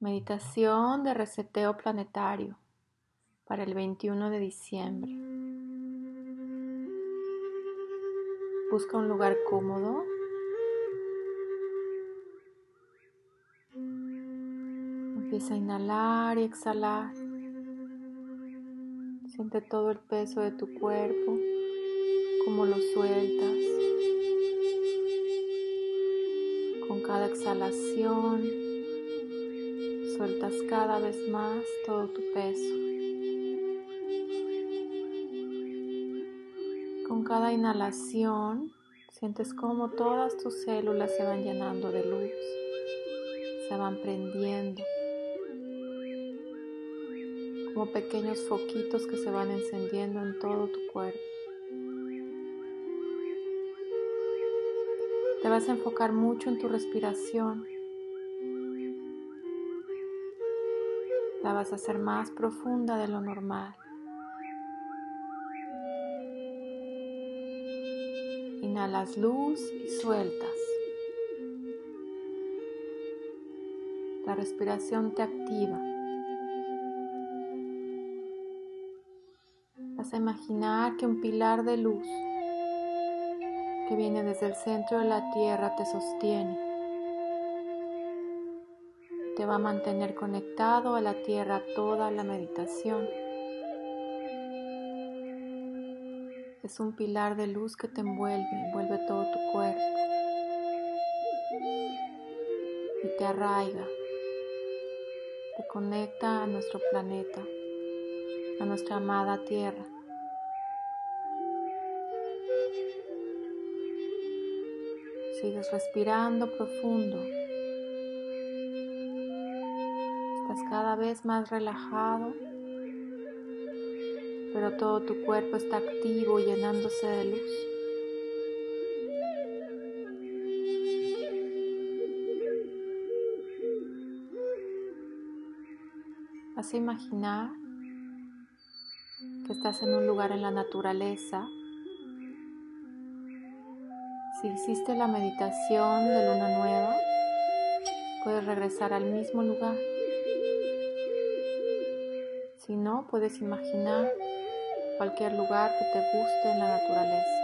Meditación de reseteo planetario para el 21 de diciembre. Busca un lugar cómodo. Empieza a inhalar y exhalar. Siente todo el peso de tu cuerpo, como lo sueltas. Con cada exhalación Sueltas cada vez más todo tu peso. Con cada inhalación sientes como todas tus células se van llenando de luz, se van prendiendo, como pequeños foquitos que se van encendiendo en todo tu cuerpo. Te vas a enfocar mucho en tu respiración la vas a hacer más profunda de lo normal. Inhalas luz y sueltas. La respiración te activa. Vas a imaginar que un pilar de luz que viene desde el centro de la tierra te sostiene te va a mantener conectado a la tierra toda la meditación. Es un pilar de luz que te envuelve, envuelve todo tu cuerpo y te arraiga, te conecta a nuestro planeta, a nuestra amada tierra. Sigues respirando profundo. Cada vez más relajado, pero todo tu cuerpo está activo llenándose de luz. Vas a imaginar que estás en un lugar en la naturaleza. Si hiciste la meditación de luna nueva, puedes regresar al mismo lugar. Si no, puedes imaginar cualquier lugar que te guste en la naturaleza.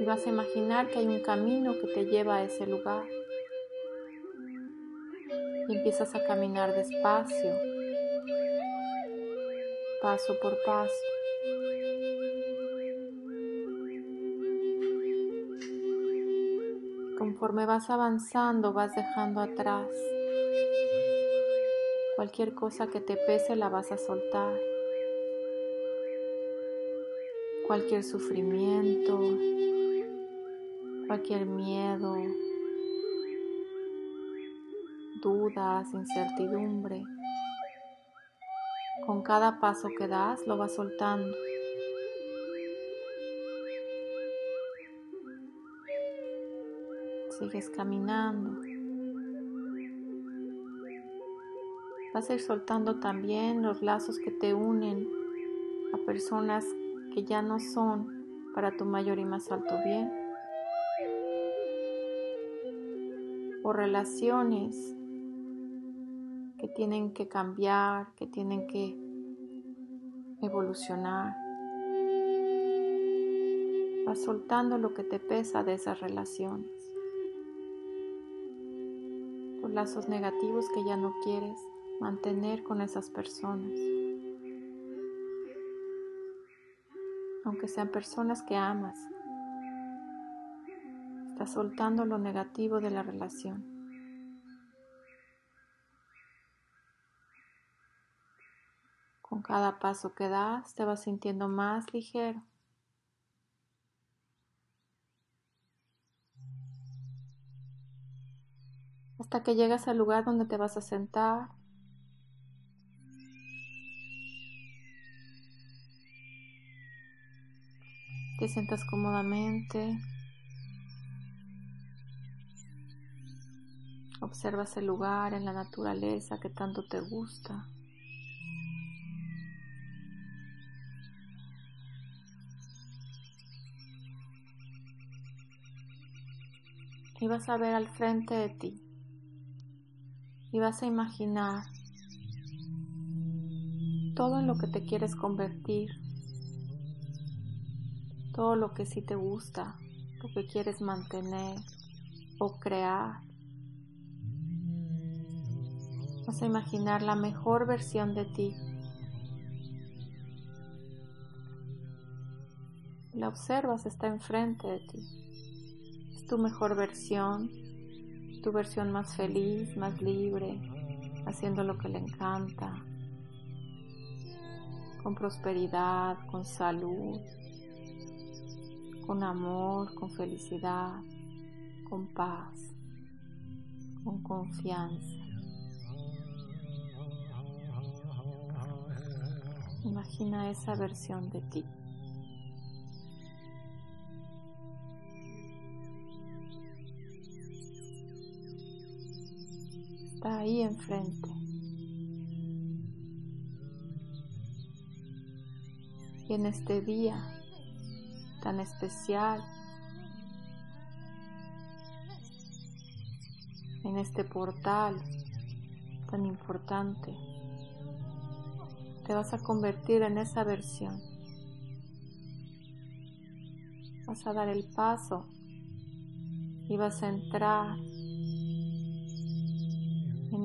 Y vas a imaginar que hay un camino que te lleva a ese lugar. Y empiezas a caminar despacio, paso por paso. Conforme vas avanzando, vas dejando atrás. Cualquier cosa que te pese la vas a soltar. Cualquier sufrimiento, cualquier miedo, dudas, incertidumbre. Con cada paso que das lo vas soltando. Sigues caminando. Vas a ir soltando también los lazos que te unen a personas que ya no son para tu mayor y más alto bien. O relaciones que tienen que cambiar, que tienen que evolucionar. Vas soltando lo que te pesa de esas relaciones lazos negativos que ya no quieres mantener con esas personas. Aunque sean personas que amas, estás soltando lo negativo de la relación. Con cada paso que das te vas sintiendo más ligero. Hasta que llegas al lugar donde te vas a sentar. Te sientas cómodamente. Observas el lugar en la naturaleza que tanto te gusta. Y vas a ver al frente de ti. Y vas a imaginar todo en lo que te quieres convertir. Todo lo que sí te gusta, lo que quieres mantener o crear. Vas a imaginar la mejor versión de ti. La observas, está enfrente de ti. Es tu mejor versión, tu versión más feliz, más libre, haciendo lo que le encanta, con prosperidad, con salud, con amor, con felicidad, con paz, con confianza. Imagina esa versión de ti. Está ahí enfrente. Y en este día tan especial, en este portal tan importante, te vas a convertir en esa versión. Vas a dar el paso y vas a entrar en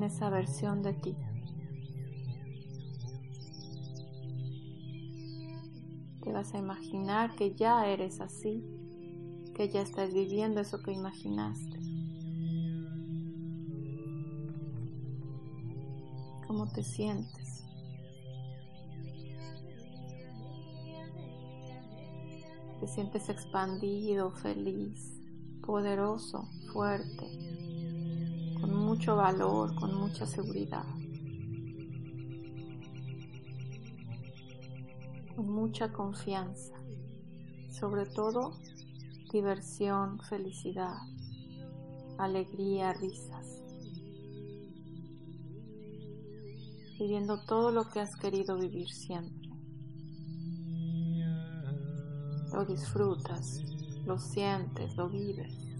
esa versión de ti. Te vas a imaginar que ya eres así, que ya estás viviendo eso que imaginaste. ¿Cómo te sientes? Te sientes expandido, feliz, poderoso, fuerte, mucho valor, con mucha seguridad, con mucha confianza, sobre todo diversión, felicidad, alegría, risas, viviendo todo lo que has querido vivir siempre. lo disfrutas, lo sientes, lo vives.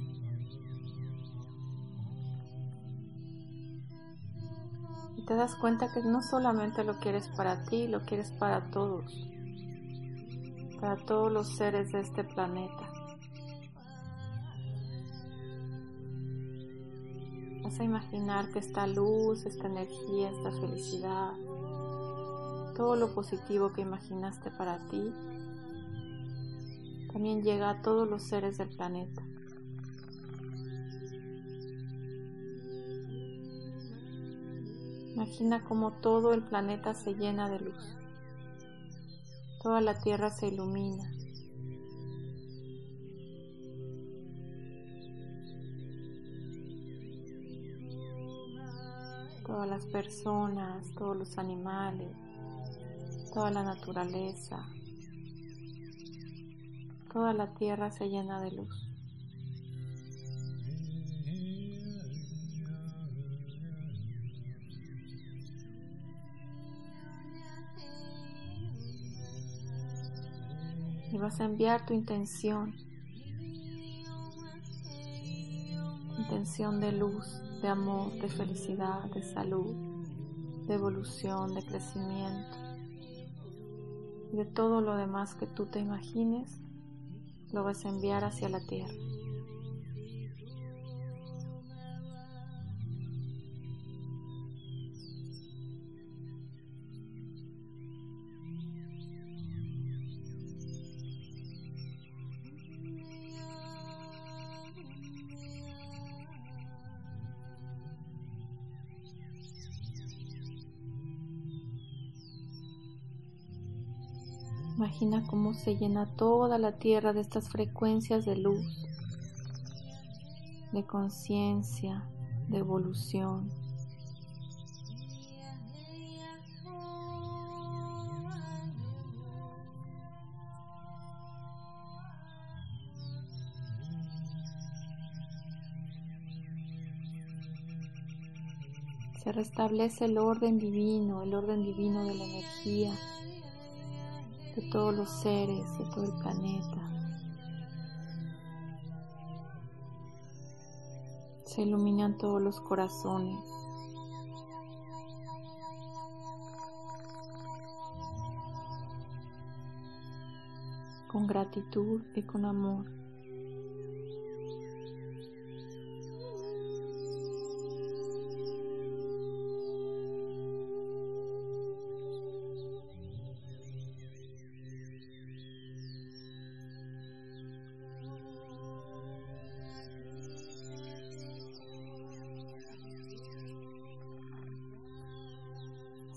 Te das cuenta que no solamente lo quieres para ti, lo quieres para todos, para todos los seres de este planeta. Vas a imaginar que esta luz, esta energía, esta felicidad, todo lo positivo que imaginaste para ti, también llega a todos los seres del planeta. Imagina cómo todo el planeta se llena de luz. Toda la Tierra se ilumina. Todas las personas, todos los animales, toda la naturaleza, Toda la tierra se llena de luz. Vas a enviar tu intención, intención de luz, de amor, de felicidad, de salud, de evolución, de crecimiento de todo lo demás que tú te imagines lo vas a enviar hacia la tierra. Imagina cómo se llena toda la tierra de estas frecuencias de luz, de conciencia, de evolución. Se restablece el orden divino, el orden divino de la energía de todos los seres, de todo el planeta. Se iluminan todos los corazones. con gratitud y con amor.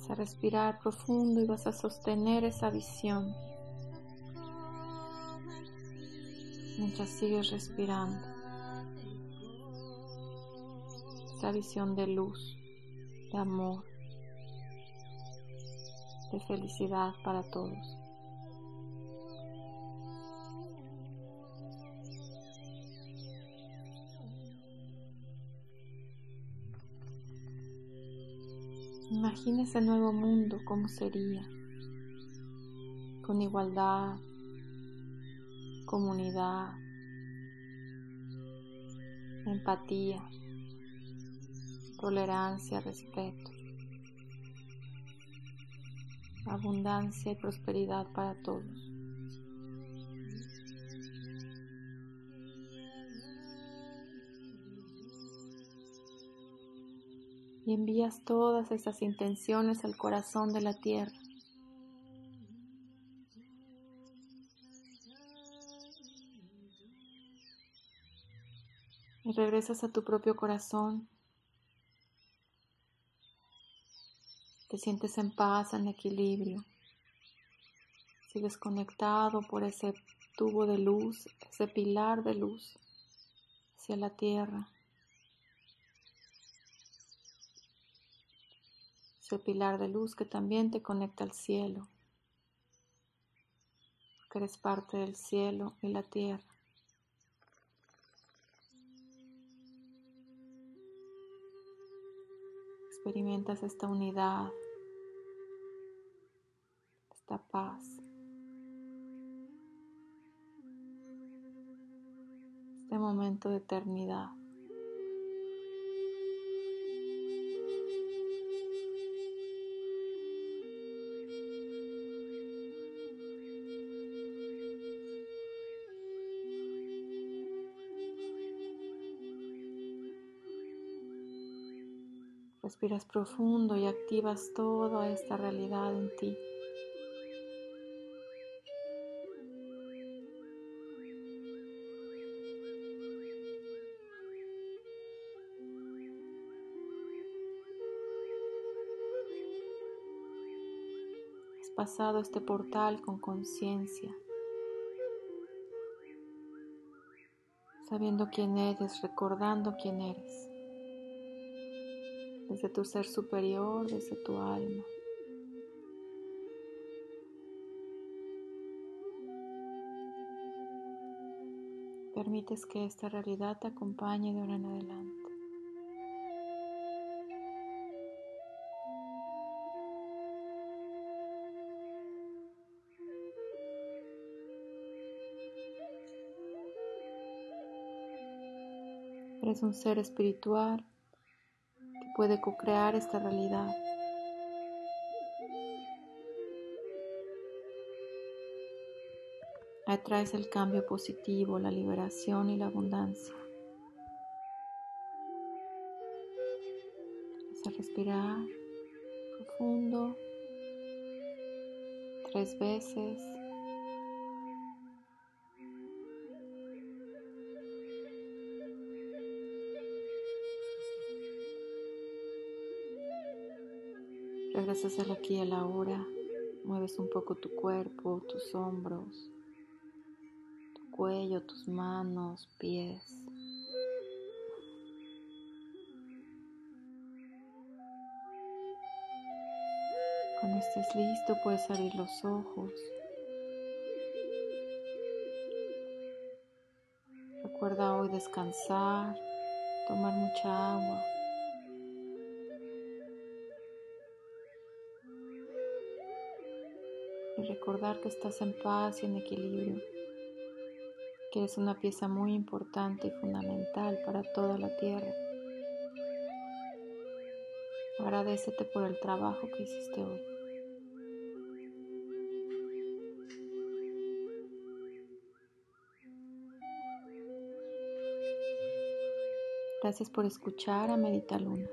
A respirar profundo y vas a sostener esa visión. mientras sigues respirando. Esa visión de luz, de amor, de felicidad para todos. Imagina ese nuevo mundo, cómo sería, con igualdad, comunidad, empatía, tolerancia, respeto, abundancia y prosperidad para todos. Y envías todas esas intenciones al corazón de la tierra. y regresas a tu propio corazón. Te sientes en paz, en equilibrio. Sigues conectado por ese tubo de luz, ese pilar de luz hacia la tierra. Ese pilar de luz que también te conecta al cielo, porque eres parte del cielo y la tierra. experimentas esta unidad, esta paz. Este momento de eternidad. Respiras profundo y activas toda esta realidad en ti. Has pasado este portal con conciencia, sabiendo quién eres, recordando quién eres desde tu ser superior, desde tu alma. Permites que esta realidad te acompañe de ahora en adelante. Eres un ser espiritual puede co-crear esta realidad. Atraes el cambio positivo, la liberación y la abundancia. Vas a respirar profundo tres veces. Regresas al aquí a la hora. Mueves un poco tu cuerpo, tus hombros, tu cuello, tus manos, pies. Cuando estés listo puedes abrir los ojos. Recuerda hoy descansar, tomar mucha agua. y recordar que estás en paz y en equilibrio, que eres una pieza muy importante y fundamental para toda la tierra. Agradecete por el trabajo que hiciste hoy. Gracias por escuchar a Medita Luna.